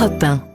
Europe 1.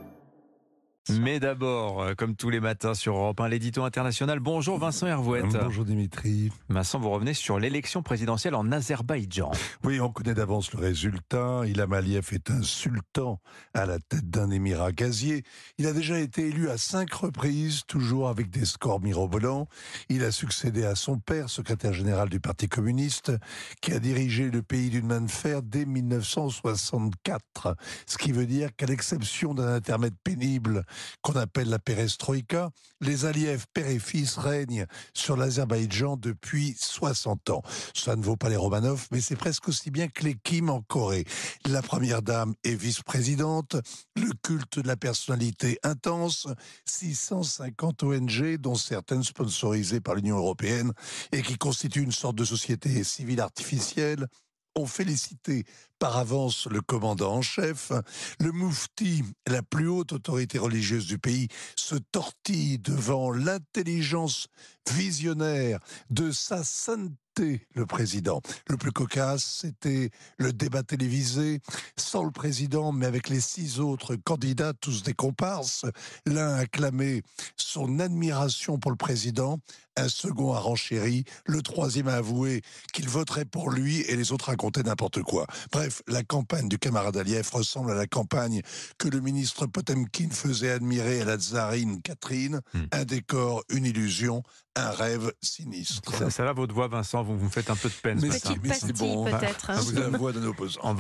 Mais d'abord, euh, comme tous les matins sur Europe 1, l'édito international. Bonjour Vincent Hervouette. Bonjour Dimitri. Vincent, vous revenez sur l'élection présidentielle en Azerbaïdjan. Oui, on connaît d'avance le résultat. Ilham Aliyev est un sultan à la tête d'un émirat gazier. Il a déjà été élu à cinq reprises, toujours avec des scores mirobolants. Il a succédé à son père, secrétaire général du Parti communiste, qui a dirigé le pays d'une main de fer dès 1964. Ce qui veut dire qu'à l'exception d'un intermède pénible qu'on appelle la perestroïka, les Aliyev père et fils règnent sur l'Azerbaïdjan depuis 60 ans. Ça ne vaut pas les Romanov, mais c'est presque aussi bien que les Kim en Corée. La première dame est vice-présidente, le culte de la personnalité intense, 650 ONG, dont certaines sponsorisées par l'Union européenne, et qui constituent une sorte de société civile artificielle, ont félicité par avance le commandant en chef. Le moufti, la plus haute autorité religieuse du pays, se tortille devant l'intelligence visionnaire de sa sainteté le président. Le plus cocasse, c'était le débat télévisé, sans le président, mais avec les six autres candidats, tous des comparses. L'un acclamait son admiration pour le président, un second a renchéri, le troisième a avoué qu'il voterait pour lui et les autres racontaient n'importe quoi. Bref, la campagne du camarade Aliyev ressemble à la campagne que le ministre Potemkin faisait admirer à la tsarine Catherine, hmm. un décor, une illusion, un rêve sinistre. Ça, va votre voix, Vincent Vous vous faites un peu de peine mais c'est bon. peut-être. Hein. Vous avez la voix d'un opposant.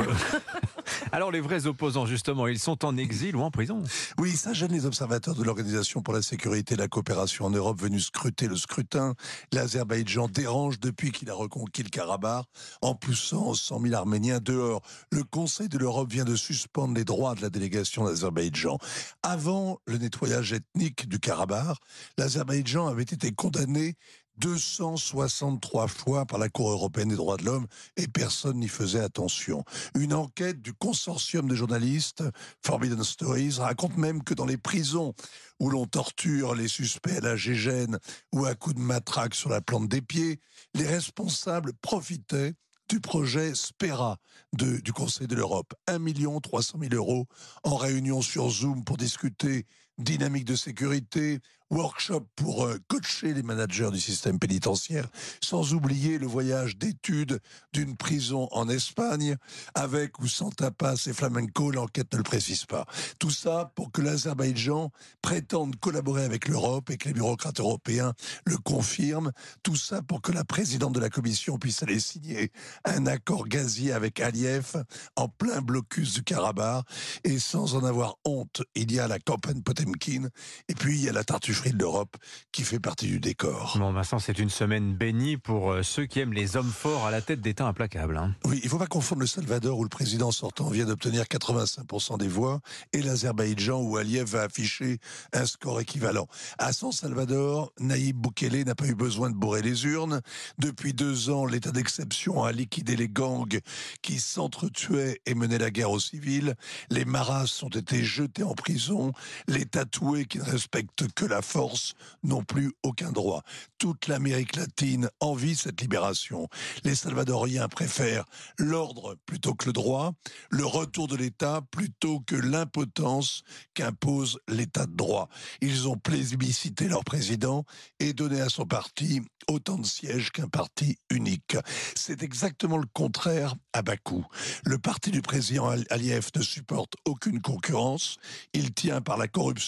Alors les vrais opposants, justement, ils sont en exil ou en prison Oui, ça gêne les observateurs de l'Organisation pour la sécurité et la coopération en Europe venus scruter le scrutin. L'Azerbaïdjan dérange depuis qu'il a reconquis le Karabakh en poussant 100 000 Arméniens dehors. Le Conseil de l'Europe vient de suspendre les droits de la délégation d'Azerbaïdjan. Avant le nettoyage ethnique du Karabakh, l'Azerbaïdjan avait été condamné 263 fois par la Cour européenne des droits de l'homme et personne n'y faisait attention. Une enquête du consortium de journalistes Forbidden Stories raconte même que dans les prisons où l'on torture les suspects à la gégène ou à coups de matraque sur la plante des pieds, les responsables profitaient du projet Spera du Conseil de l'Europe. 1 300 000 euros en réunion sur Zoom pour discuter dynamique de sécurité, workshop pour euh, coacher les managers du système pénitentiaire, sans oublier le voyage d'études d'une prison en Espagne, avec ou sans tapas et flamenco, l'enquête ne le précise pas. Tout ça pour que l'Azerbaïdjan prétende collaborer avec l'Europe et que les bureaucrates européens le confirment. Tout ça pour que la présidente de la Commission puisse aller signer un accord gazier avec Aliyev en plein blocus du Karabakh et sans en avoir honte. Il y a la campagne Potemkin et puis il y a la tartuffe de l'Europe qui fait partie du décor. Bon, Vincent, c'est une semaine bénie pour euh, ceux qui aiment les hommes forts à la tête d'État implacables. Hein. Oui, il ne faut pas confondre le Salvador où le président sortant vient d'obtenir 85% des voix et l'Azerbaïdjan où Aliyev va afficher un score équivalent. À San Salvador, Naïb Boukele n'a pas eu besoin de bourrer les urnes. Depuis deux ans, l'état d'exception a liquidé les gangs qui s'entretuaient et menaient la guerre aux civils. Les maras ont été jetés en prison. Les tatoués qui ne respectent que la force n'ont plus aucun droit. Toute l'Amérique latine envie cette libération. Les Salvadoriens préfèrent l'ordre plutôt que le droit, le retour de l'État plutôt que l'impotence qu'impose l'État de droit. Ils ont plébiscité leur président et donné à son parti autant de sièges qu'un parti unique. C'est exactement le contraire à Bakou. Le parti du président Aliyev ne supporte aucune concurrence. Il tient par la corruption,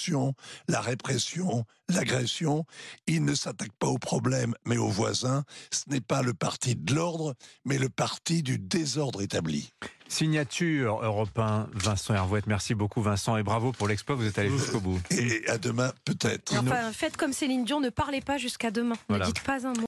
la répression, l'agression. Il ne s'attaque pas aux problèmes, mais aux voisins. Ce n'est pas le parti de l'ordre, mais le parti du désordre établi. Signature européen, Vincent Hervouette. Merci beaucoup, Vincent, et bravo pour l'exploit. Vous êtes allé jusqu'au bout. Et à demain, peut-être. Enfin, faites comme Céline Dion, ne parlez pas jusqu'à demain. Ne dites pas un mot.